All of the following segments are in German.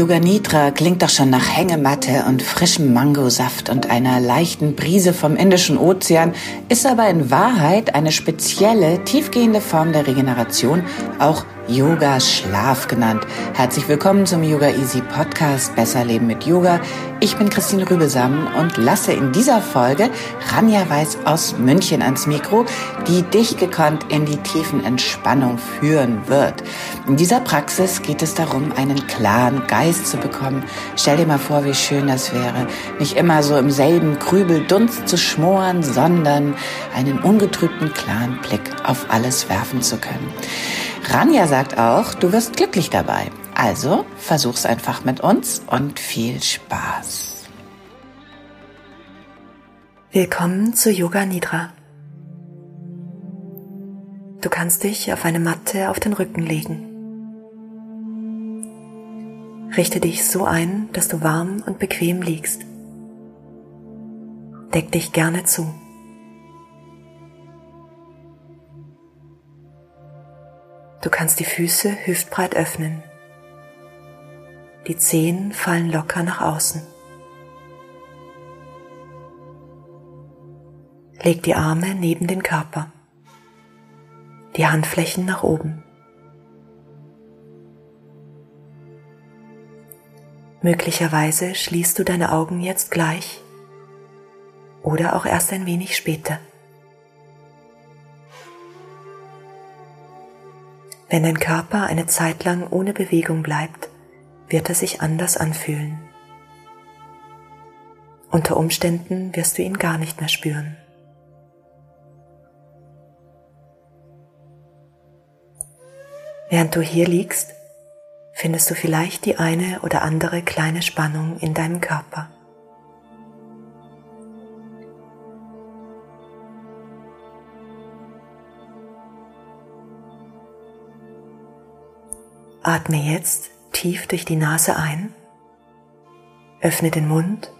Yoga Nidra klingt doch schon nach Hängematte und frischem Mangosaft und einer leichten Brise vom Indischen Ozean, ist aber in Wahrheit eine spezielle, tiefgehende Form der Regeneration, auch Yoga Schlaf genannt. Herzlich willkommen zum Yoga Easy Podcast Besser Leben mit Yoga. Ich bin Christine Rübesam und lasse in dieser Folge Ranja Weiß aus München ans Mikro, die dich gekonnt in die tiefen Entspannung führen wird. In dieser Praxis geht es darum, einen klaren Geist zu bekommen. Stell dir mal vor, wie schön das wäre, nicht immer so im selben Krübeldunst zu schmoren, sondern einen ungetrübten, klaren Blick auf alles werfen zu können. Ranja sagt auch, du wirst glücklich dabei. Also versuch's einfach mit uns und viel Spaß. Willkommen zu Yoga Nidra. Du kannst dich auf eine Matte auf den Rücken legen. Richte dich so ein, dass du warm und bequem liegst. Deck dich gerne zu. Du kannst die Füße hüftbreit öffnen. Die Zehen fallen locker nach außen. Leg die Arme neben den Körper, die Handflächen nach oben. Möglicherweise schließt du deine Augen jetzt gleich oder auch erst ein wenig später. Wenn dein Körper eine Zeit lang ohne Bewegung bleibt, wird er sich anders anfühlen. Unter Umständen wirst du ihn gar nicht mehr spüren. Während du hier liegst, findest du vielleicht die eine oder andere kleine Spannung in deinem Körper. Atme jetzt tief durch die Nase ein, öffne den Mund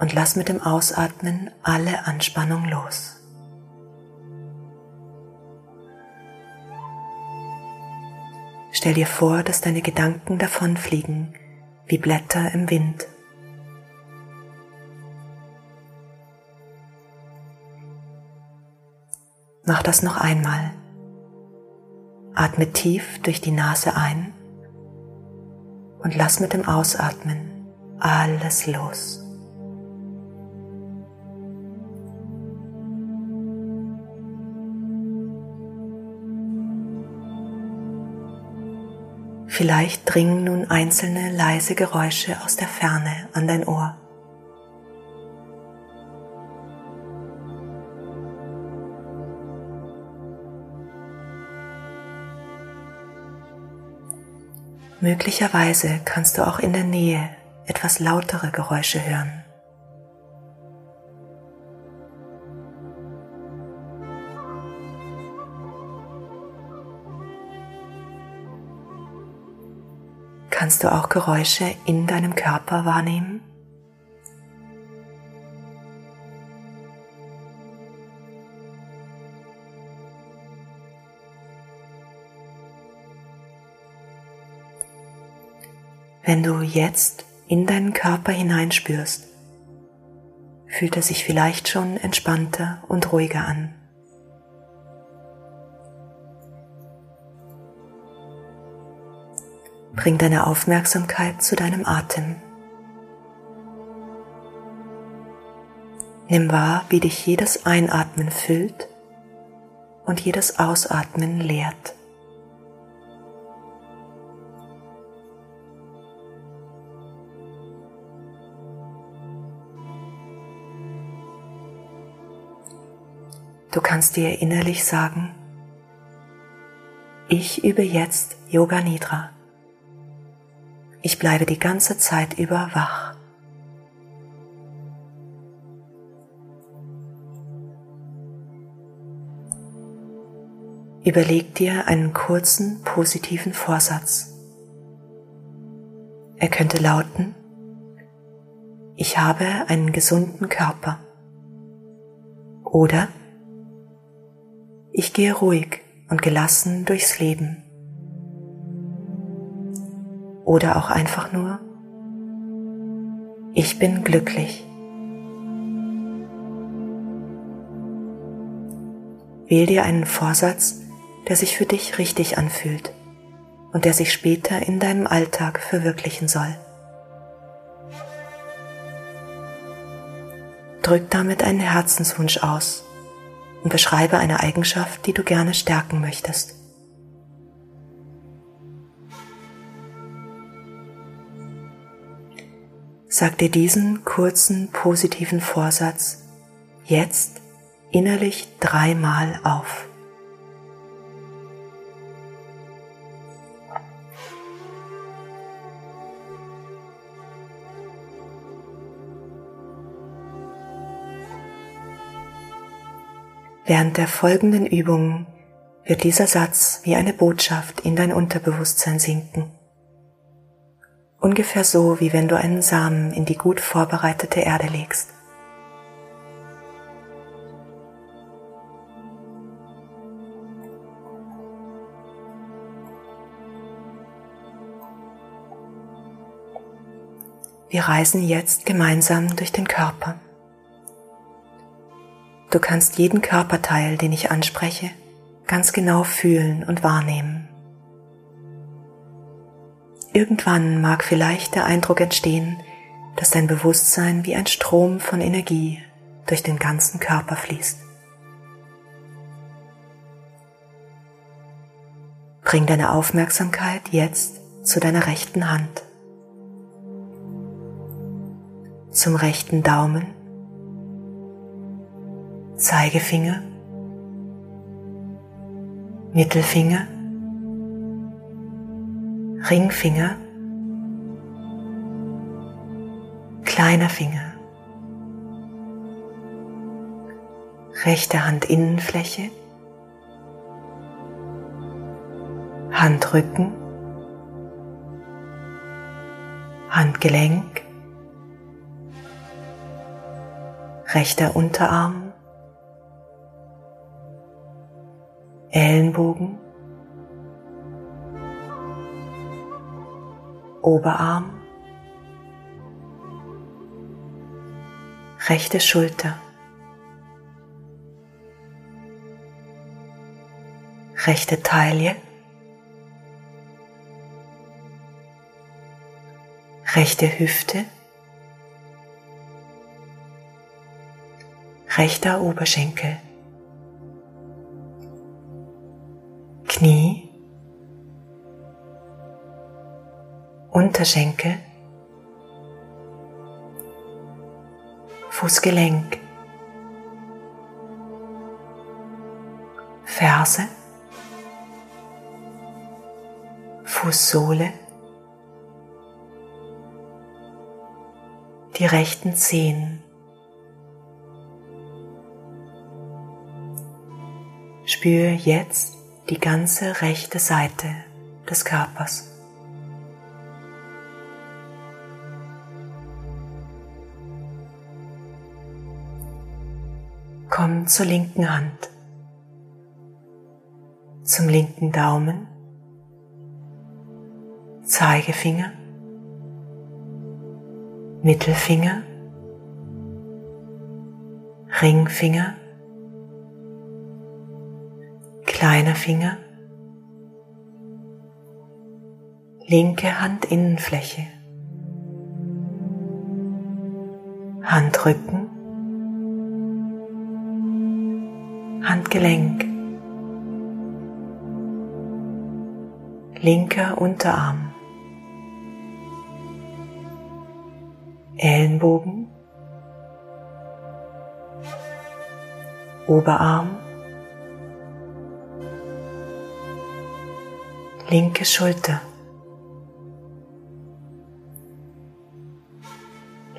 und lass mit dem Ausatmen alle Anspannung los. Stell dir vor, dass deine Gedanken davonfliegen wie Blätter im Wind. Mach das noch einmal. Atme tief durch die Nase ein und lass mit dem Ausatmen alles los. Vielleicht dringen nun einzelne leise Geräusche aus der Ferne an dein Ohr. Möglicherweise kannst du auch in der Nähe etwas lautere Geräusche hören. Kannst du auch Geräusche in deinem Körper wahrnehmen? Wenn du jetzt in deinen Körper hineinspürst, fühlt er sich vielleicht schon entspannter und ruhiger an. Bring deine Aufmerksamkeit zu deinem Atem. Nimm wahr, wie dich jedes Einatmen füllt und jedes Ausatmen leert. Du kannst dir innerlich sagen, ich übe jetzt Yoga Nidra. Ich bleibe die ganze Zeit über wach. Überleg dir einen kurzen positiven Vorsatz. Er könnte lauten, ich habe einen gesunden Körper. Oder ich gehe ruhig und gelassen durchs Leben. Oder auch einfach nur, ich bin glücklich. Wähl dir einen Vorsatz, der sich für dich richtig anfühlt und der sich später in deinem Alltag verwirklichen soll. Drück damit einen Herzenswunsch aus und beschreibe eine Eigenschaft, die du gerne stärken möchtest. Sag dir diesen kurzen positiven Vorsatz jetzt innerlich dreimal auf. Während der folgenden Übungen wird dieser Satz wie eine Botschaft in dein Unterbewusstsein sinken. Ungefähr so, wie wenn du einen Samen in die gut vorbereitete Erde legst. Wir reisen jetzt gemeinsam durch den Körper. Du kannst jeden Körperteil, den ich anspreche, ganz genau fühlen und wahrnehmen. Irgendwann mag vielleicht der Eindruck entstehen, dass dein Bewusstsein wie ein Strom von Energie durch den ganzen Körper fließt. Bring deine Aufmerksamkeit jetzt zu deiner rechten Hand, zum rechten Daumen Zeigefinger, Mittelfinger, Ringfinger, kleiner Finger, rechte Handinnenfläche, Handrücken, Handgelenk, rechter Unterarm, Ellenbogen, Oberarm, rechte Schulter, rechte Taille, rechte Hüfte, rechter Oberschenkel. Unterschenkel, Fußgelenk, Ferse, Fußsohle, die rechten Zehen. Spür jetzt die ganze rechte Seite des Körpers. Komm zur linken Hand, zum linken Daumen, Zeigefinger, Mittelfinger, Ringfinger, kleiner Finger, linke Handinnenfläche, Handrücken, Gelenk, linker Unterarm, Ellenbogen, Oberarm, linke Schulter,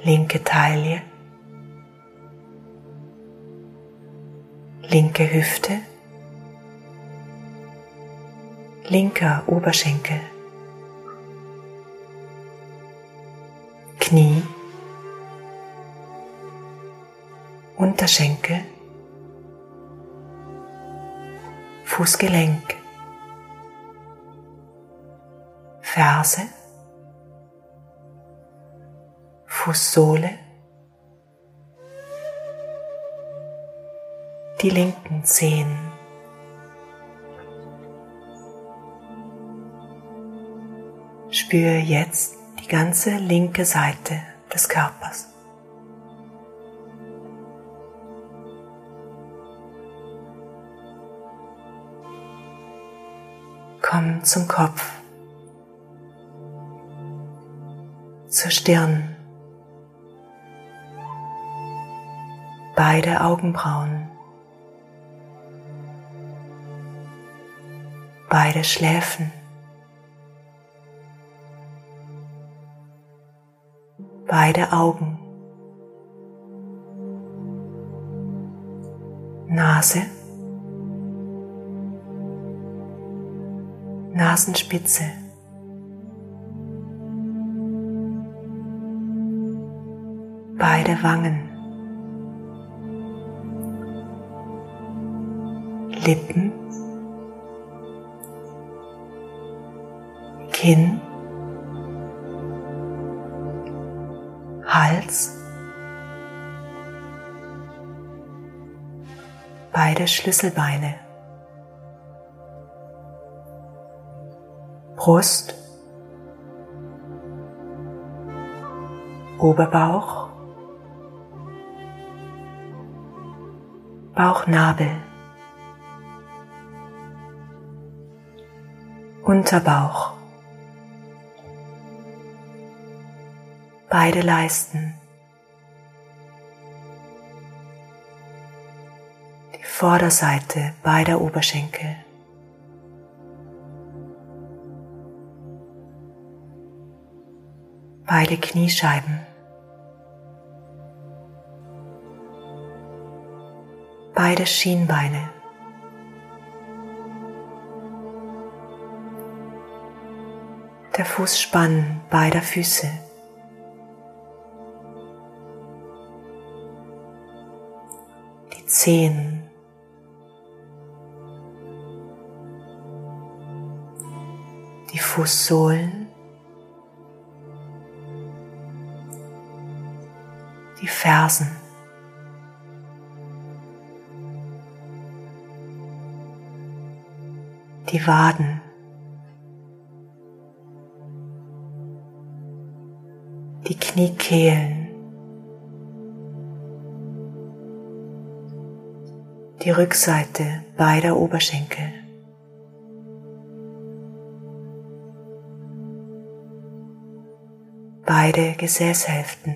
linke Taille, linke Hüfte, linker Oberschenkel, Knie, Unterschenkel, Fußgelenk, Ferse, Fußsohle, die linken Zehen. Spüre jetzt die ganze linke Seite des Körpers. Komm zum Kopf, zur Stirn, beide Augenbrauen, beide Schläfen. beide Augen, Nase, Nasenspitze, beide Wangen, Lippen, Kinn, Hals, beide Schlüsselbeine, Brust, Oberbauch, Bauchnabel, Unterbauch, beide Leisten, die Vorderseite beider Oberschenkel. Beide Kniescheiben. Beide Schienbeine. Der Fußspann beider Füße. Die Zehen. Die Fußsohlen. Die Fersen. Die Waden. Die Kniekehlen. Die Rückseite beider Oberschenkel. Beide Gesäßhälften.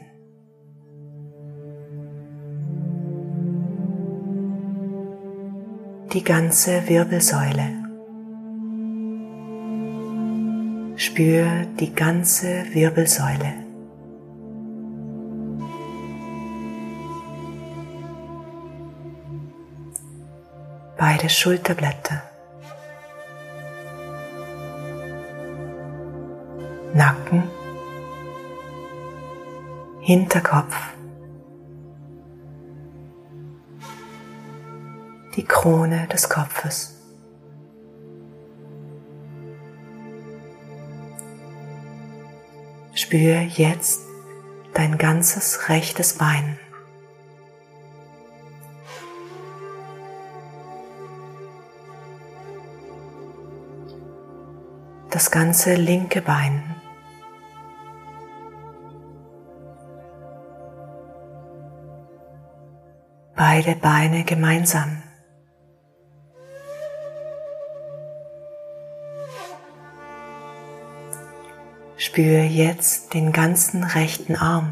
Die ganze Wirbelsäule. Spür die ganze Wirbelsäule. Beide Schulterblätter. Nacken. Hinterkopf. Die Krone des Kopfes. Spür jetzt dein ganzes rechtes Bein. Das ganze linke Bein. Beide Beine gemeinsam. Spür jetzt den ganzen rechten Arm.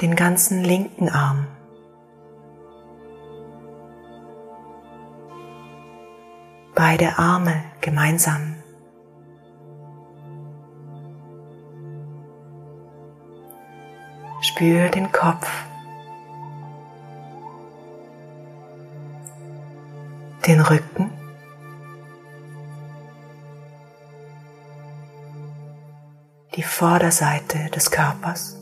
Den ganzen linken Arm. Beide Arme gemeinsam. Spür den Kopf, den Rücken, die Vorderseite des Körpers.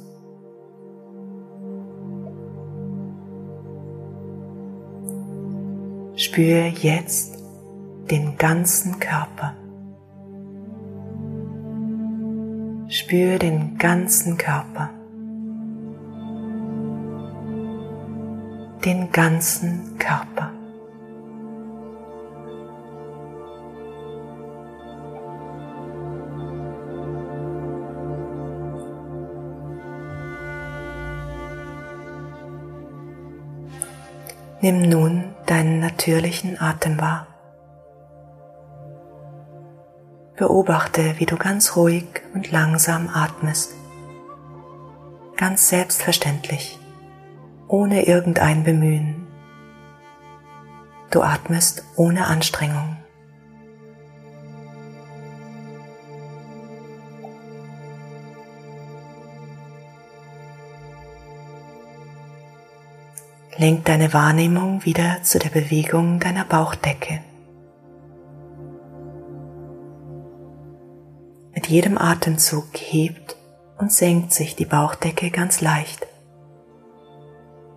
Spür jetzt den ganzen Körper. Spür den ganzen Körper. Den ganzen Körper. Nimm nun deinen natürlichen Atem wahr. Beobachte, wie du ganz ruhig und langsam atmest. Ganz selbstverständlich, ohne irgendein Bemühen. Du atmest ohne Anstrengung. Lenk deine Wahrnehmung wieder zu der Bewegung deiner Bauchdecke. Mit jedem Atemzug hebt und senkt sich die Bauchdecke ganz leicht.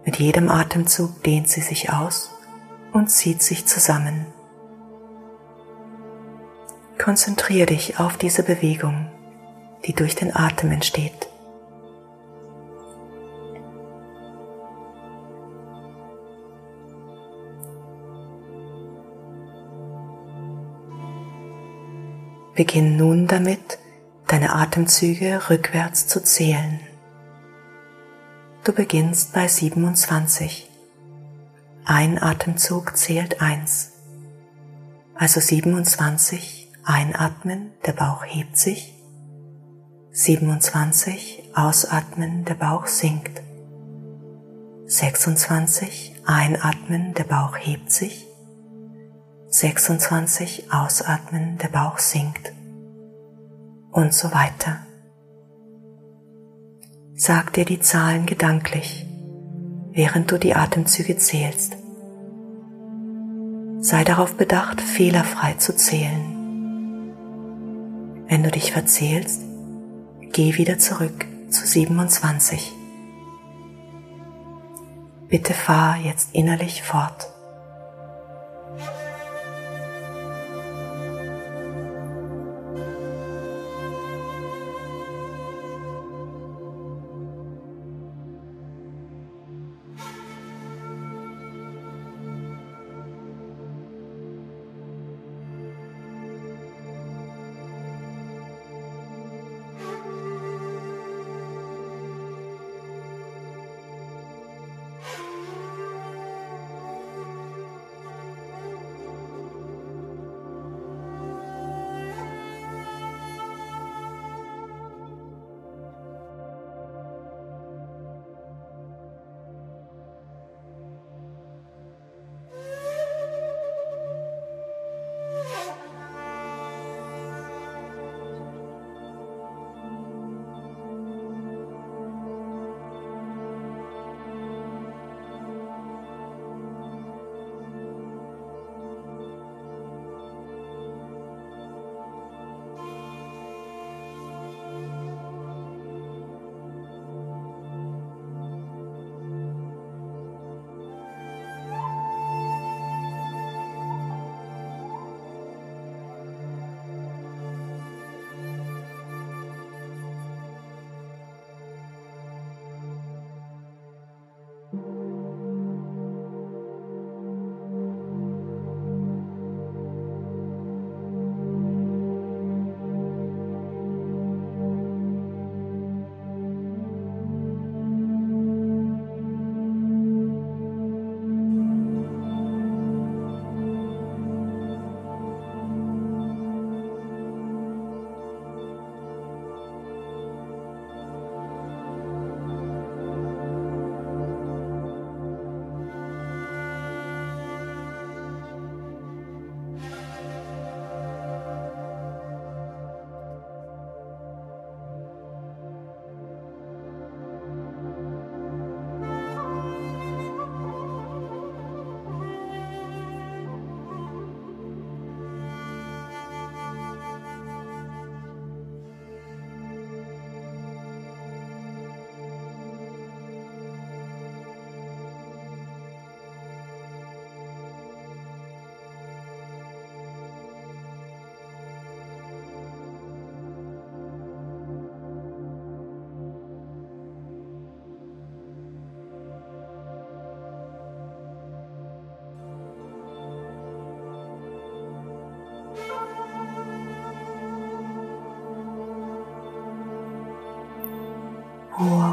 Mit jedem Atemzug dehnt sie sich aus und zieht sich zusammen. Konzentriere dich auf diese Bewegung, die durch den Atem entsteht. Beginn nun damit, deine Atemzüge rückwärts zu zählen. Du beginnst bei 27. Ein Atemzug zählt 1. Also 27 einatmen, der Bauch hebt sich. 27 ausatmen, der Bauch sinkt. 26 einatmen, der Bauch hebt sich. 26 ausatmen, der Bauch sinkt und so weiter. Sag dir die Zahlen gedanklich, während du die Atemzüge zählst. Sei darauf bedacht, fehlerfrei zu zählen. Wenn du dich verzählst, geh wieder zurück zu 27. Bitte fahr jetzt innerlich fort.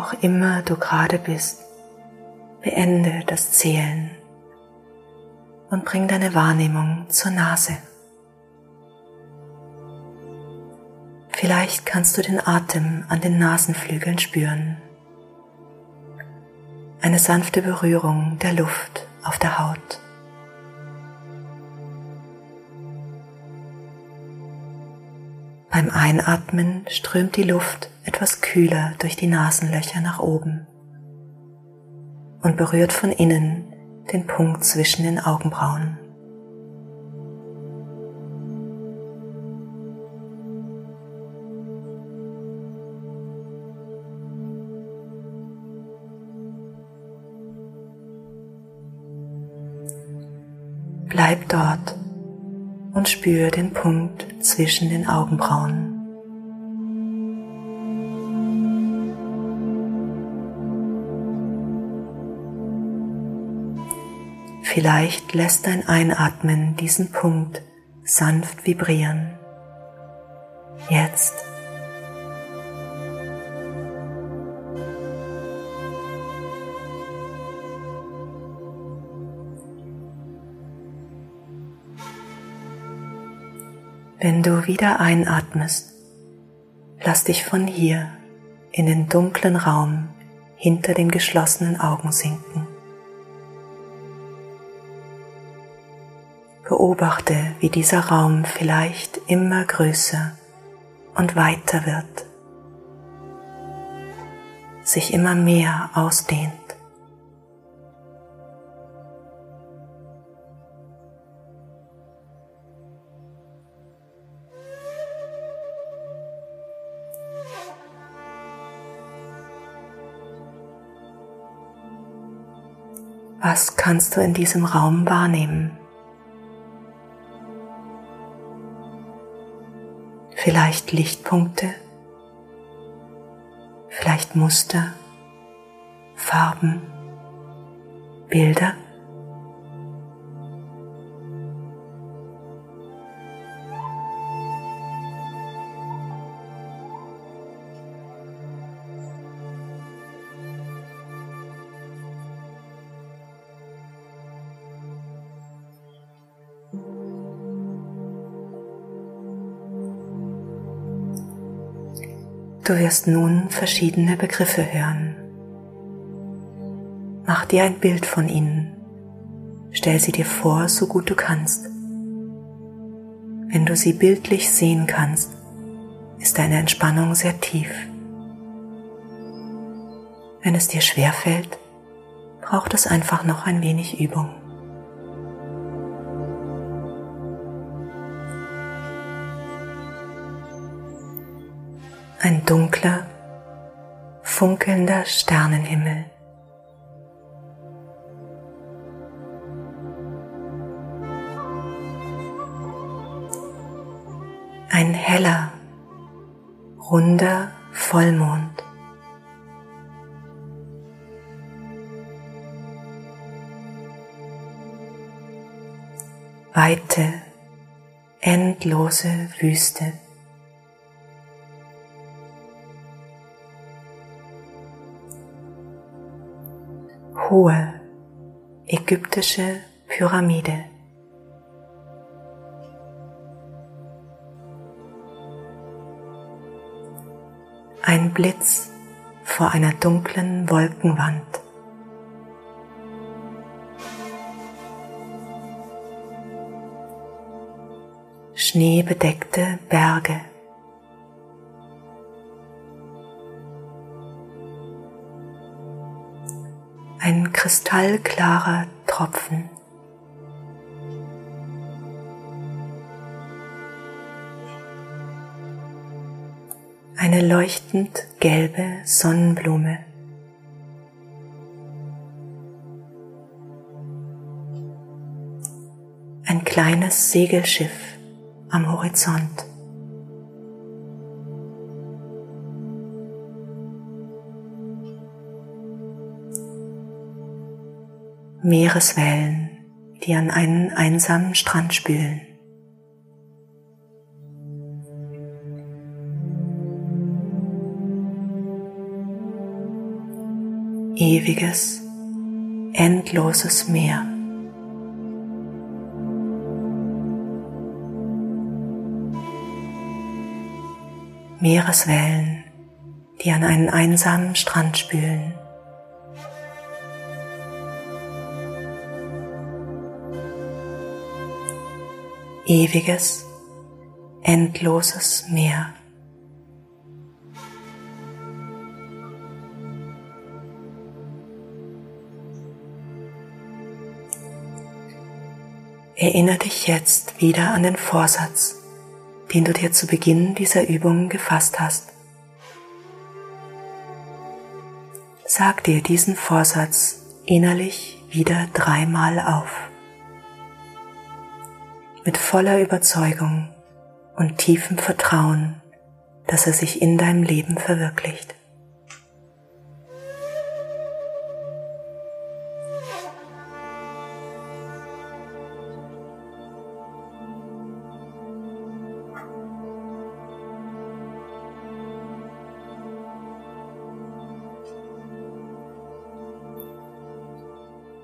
Auch immer du gerade bist, beende das Zählen und bring deine Wahrnehmung zur Nase. Vielleicht kannst du den Atem an den Nasenflügeln spüren. Eine sanfte Berührung der Luft auf der Haut. Beim Einatmen strömt die Luft etwas kühler durch die Nasenlöcher nach oben und berührt von innen den Punkt zwischen den Augenbrauen. Bleib dort und spüre den Punkt zwischen den Augenbrauen. Vielleicht lässt dein Einatmen diesen Punkt sanft vibrieren. Jetzt. Wenn du wieder einatmest, lass dich von hier in den dunklen Raum hinter den geschlossenen Augen sinken. Beobachte, wie dieser Raum vielleicht immer größer und weiter wird, sich immer mehr ausdehnt. Was kannst du in diesem Raum wahrnehmen? Vielleicht Lichtpunkte, vielleicht Muster, Farben, Bilder. Du wirst nun verschiedene Begriffe hören. Mach dir ein Bild von ihnen. Stell sie dir vor, so gut du kannst. Wenn du sie bildlich sehen kannst, ist deine Entspannung sehr tief. Wenn es dir schwer fällt, braucht es einfach noch ein wenig Übung. Ein dunkler, funkelnder Sternenhimmel. Ein heller, runder Vollmond. Weite, endlose Wüste. Hohe ägyptische Pyramide. Ein Blitz vor einer dunklen Wolkenwand. Schneebedeckte Berge. Kristallklarer Tropfen. Eine leuchtend gelbe Sonnenblume. Ein kleines Segelschiff am Horizont. Meereswellen, die an einen einsamen Strand spülen. ewiges, endloses Meer. Meereswellen, die an einen einsamen Strand spülen. Ewiges, endloses Meer. Erinnere dich jetzt wieder an den Vorsatz, den du dir zu Beginn dieser Übung gefasst hast. Sag dir diesen Vorsatz innerlich wieder dreimal auf. Mit voller Überzeugung und tiefem Vertrauen, dass er sich in deinem Leben verwirklicht.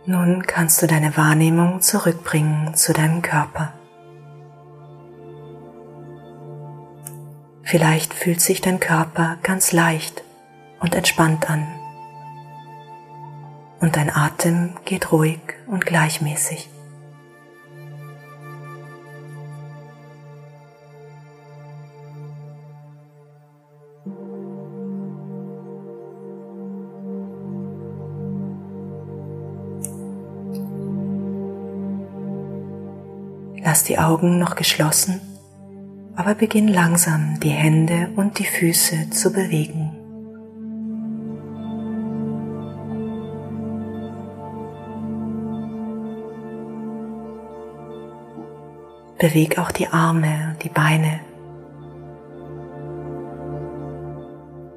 Nun kannst du deine Wahrnehmung zurückbringen zu deinem Körper. Vielleicht fühlt sich dein Körper ganz leicht und entspannt an. Und dein Atem geht ruhig und gleichmäßig. Lass die Augen noch geschlossen, aber beginn langsam die Hände und die Füße zu bewegen. Beweg auch die Arme die Beine.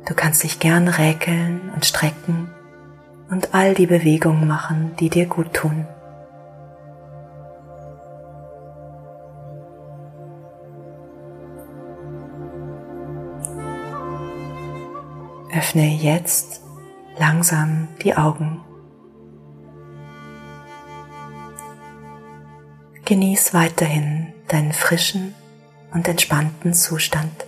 Du kannst dich gern räkeln und strecken und all die Bewegungen machen, die dir gut tun. Öffne jetzt langsam die Augen. Genieß weiterhin deinen frischen und entspannten Zustand.